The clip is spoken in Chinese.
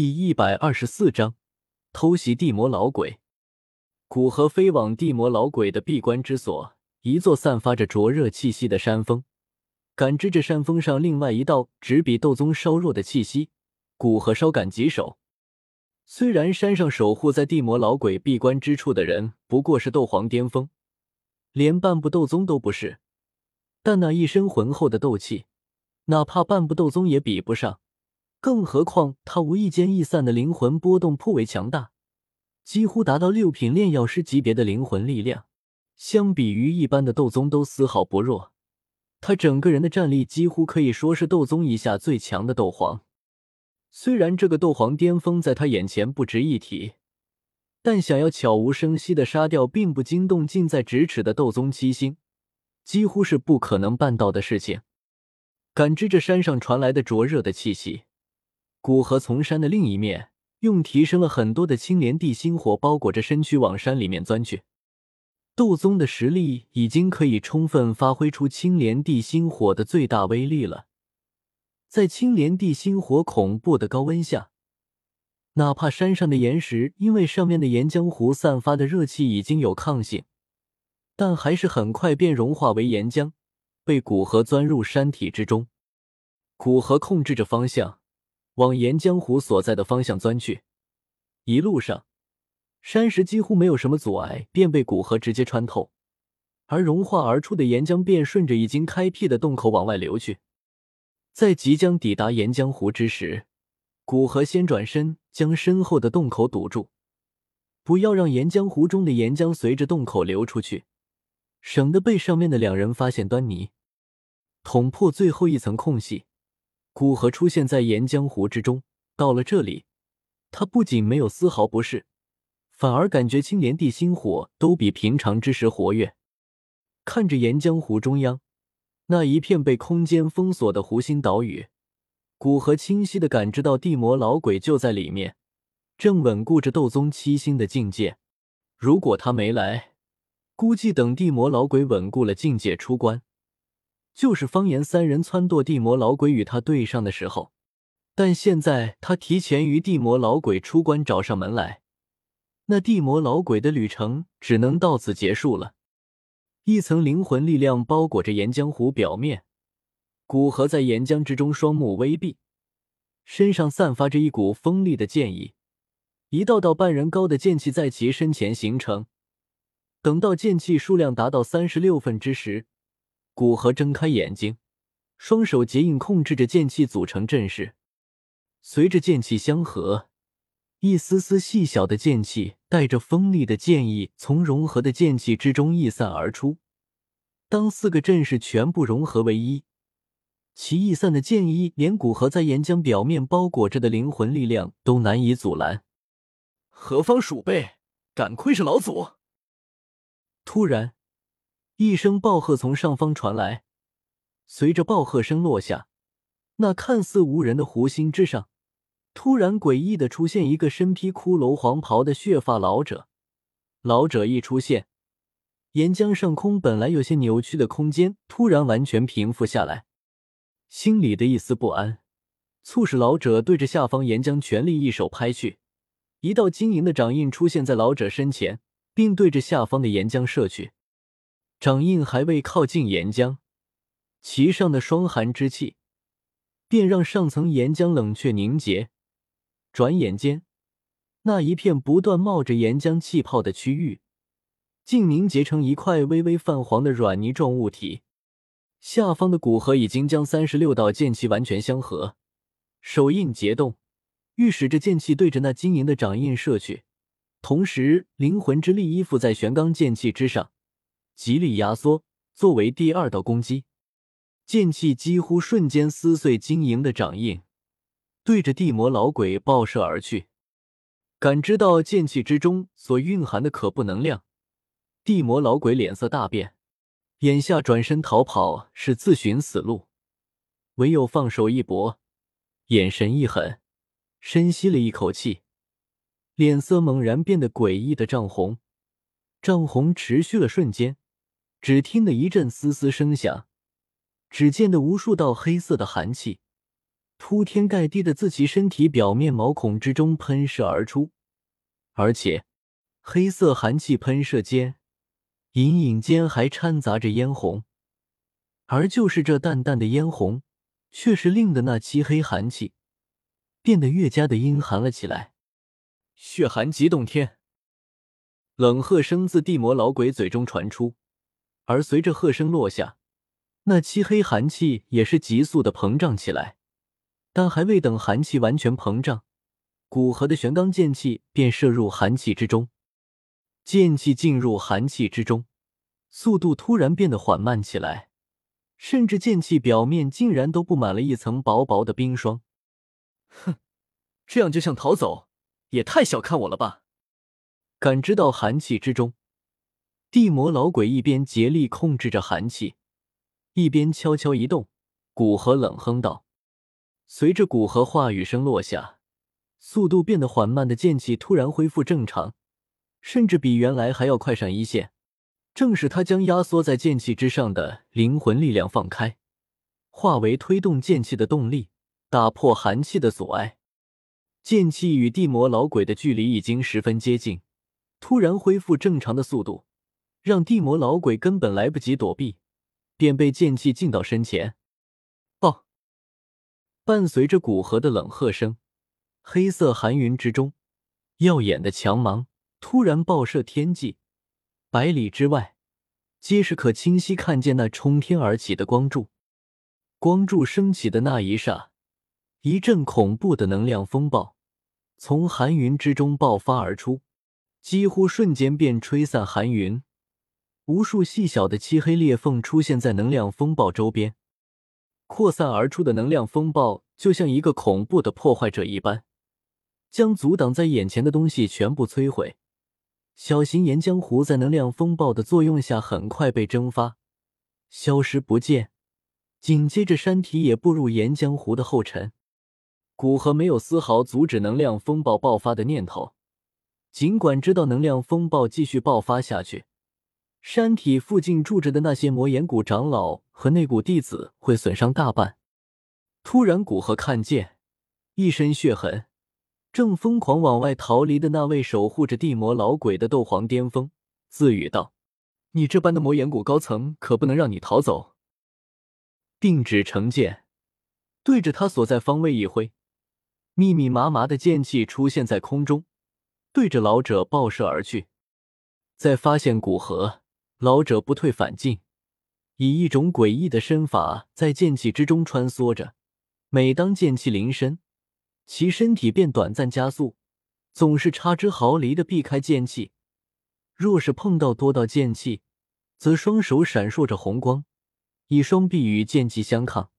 第一百二十四章偷袭地魔老鬼。古河飞往地魔老鬼的闭关之所，一座散发着灼热气息的山峰。感知着山峰上另外一道只比斗宗稍弱的气息，古河稍感棘手。虽然山上守护在地魔老鬼闭关之处的人不过是斗皇巅峰，连半步斗宗都不是，但那一身浑厚的斗气，哪怕半步斗宗也比不上。更何况，他无意间逸散的灵魂波动颇为强大，几乎达到六品炼药师级别的灵魂力量。相比于一般的斗宗，都丝毫不弱。他整个人的战力几乎可以说是斗宗以下最强的斗皇。虽然这个斗皇巅峰在他眼前不值一提，但想要悄无声息的杀掉并不惊动近在咫尺的斗宗七星，几乎是不可能办到的事情。感知着山上传来的灼热的气息。古河从山的另一面，用提升了很多的青莲地心火包裹着身躯往山里面钻去。斗宗的实力已经可以充分发挥出青莲地心火的最大威力了。在青莲地心火恐怖的高温下，哪怕山上的岩石因为上面的岩浆湖散发的热气已经有抗性，但还是很快便融化为岩浆，被古河钻入山体之中。古河控制着方向。往岩浆湖所在的方向钻去，一路上山石几乎没有什么阻碍，便被古河直接穿透，而融化而出的岩浆便顺着已经开辟的洞口往外流去。在即将抵达岩浆湖之时，古河先转身将身后的洞口堵住，不要让岩浆湖中的岩浆随着洞口流出去，省得被上面的两人发现端倪，捅破最后一层空隙。古河出现在岩浆湖之中，到了这里，他不仅没有丝毫不适，反而感觉青莲地心火都比平常之时活跃。看着岩浆湖中央那一片被空间封锁的湖心岛屿，古河清晰的感知到地魔老鬼就在里面，正稳固着斗宗七星的境界。如果他没来，估计等地魔老鬼稳固了境界出关。就是方言三人撺掇地魔老鬼与他对上的时候，但现在他提前于地魔老鬼出关找上门来，那地魔老鬼的旅程只能到此结束了。一层灵魂力量包裹着岩浆湖表面，古河在岩浆之中，双目微闭，身上散发着一股锋利的剑意，一道道半人高的剑气在其身前形成。等到剑气数量达到三十六份之时。古河睁开眼睛，双手结印控制着剑气组成阵势。随着剑气相合，一丝丝细小的剑气带着锋利的剑意从融合的剑气之中溢散而出。当四个阵势全部融合为一，其溢散的剑意连古河在岩浆表面包裹着的灵魂力量都难以阻拦。何方鼠辈，敢窥视老祖！突然。一声暴喝从上方传来，随着暴喝声落下，那看似无人的湖心之上，突然诡异的出现一个身披骷髅黄袍的血发老者。老者一出现，岩浆上空本来有些扭曲的空间突然完全平复下来。心里的一丝不安，促使老者对着下方岩浆全力一手拍去，一道晶莹的掌印出现在老者身前，并对着下方的岩浆射去。掌印还未靠近岩浆，其上的霜寒之气便让上层岩浆冷却凝结。转眼间，那一片不断冒着岩浆气泡的区域，竟凝结成一块微微泛黄的软泥状物体。下方的古河已经将三十六道剑气完全相合，手印结动，欲使着剑气对着那晶莹的掌印射去，同时灵魂之力依附在玄罡剑气之上。极力压缩，作为第二道攻击，剑气几乎瞬间撕碎晶莹的掌印，对着地魔老鬼爆射而去。感知到剑气之中所蕴含的可怖能量，地魔老鬼脸色大变，眼下转身逃跑是自寻死路，唯有放手一搏，眼神一狠，深吸了一口气，脸色猛然变得诡异的涨红，涨红持续了瞬间。只听得一阵嘶嘶声响，只见得无数道黑色的寒气铺天盖地的自其身体表面毛孔之中喷射而出，而且黑色寒气喷射间，隐隐间还掺杂着嫣红。而就是这淡淡的嫣红，却是令得那漆黑寒气变得越加的阴寒了起来。血寒极冻天，冷喝声自地魔老鬼嘴中传出，而随着喝声落下，那漆黑寒气也是急速的膨胀起来。但还未等寒气完全膨胀，古河的玄罡剑气便射入寒气之中。剑气进入寒气之中，速度突然变得缓慢起来。甚至剑气表面竟然都布满了一层薄薄的冰霜。哼，这样就想逃走，也太小看我了吧！感知到寒气之中，地魔老鬼一边竭力控制着寒气，一边悄悄移动。古河冷哼道：“随着古河话语声落下，速度变得缓慢的剑气突然恢复正常，甚至比原来还要快上一线。”正是他将压缩在剑气之上的灵魂力量放开，化为推动剑气的动力，打破寒气的阻碍。剑气与地魔老鬼的距离已经十分接近，突然恢复正常的速度，让地魔老鬼根本来不及躲避，便被剑气浸到身前。爆！伴随着古河的冷喝声，黑色寒云之中，耀眼的强芒突然爆射天际。百里之外，皆是可清晰看见那冲天而起的光柱。光柱升起的那一刹，一阵恐怖的能量风暴从寒云之中爆发而出，几乎瞬间便吹散寒云。无数细小的漆黑裂缝出现在能量风暴周边，扩散而出的能量风暴就像一个恐怖的破坏者一般，将阻挡在眼前的东西全部摧毁。小型岩浆湖在能量风暴的作用下，很快被蒸发，消失不见。紧接着，山体也步入岩浆湖的后尘。古河没有丝毫阻止能量风暴爆发的念头，尽管知道能量风暴继续爆发下去，山体附近住着的那些魔岩谷长老和内谷弟子会损伤大半。突然，古河看见一身血痕。正疯狂往外逃离的那位守护着地魔老鬼的斗皇巅峰，自语道：“你这般的魔岩谷高层，可不能让你逃走。”定指成剑，对着他所在方位一挥，密密麻麻的剑气出现在空中，对着老者爆射而去。在发现古河，老者不退反进，以一种诡异的身法在剑气之中穿梭着。每当剑气临身，其身体便短暂加速，总是差之毫厘的避开剑气。若是碰到多道剑气，则双手闪烁着红光，以双臂与剑气相抗。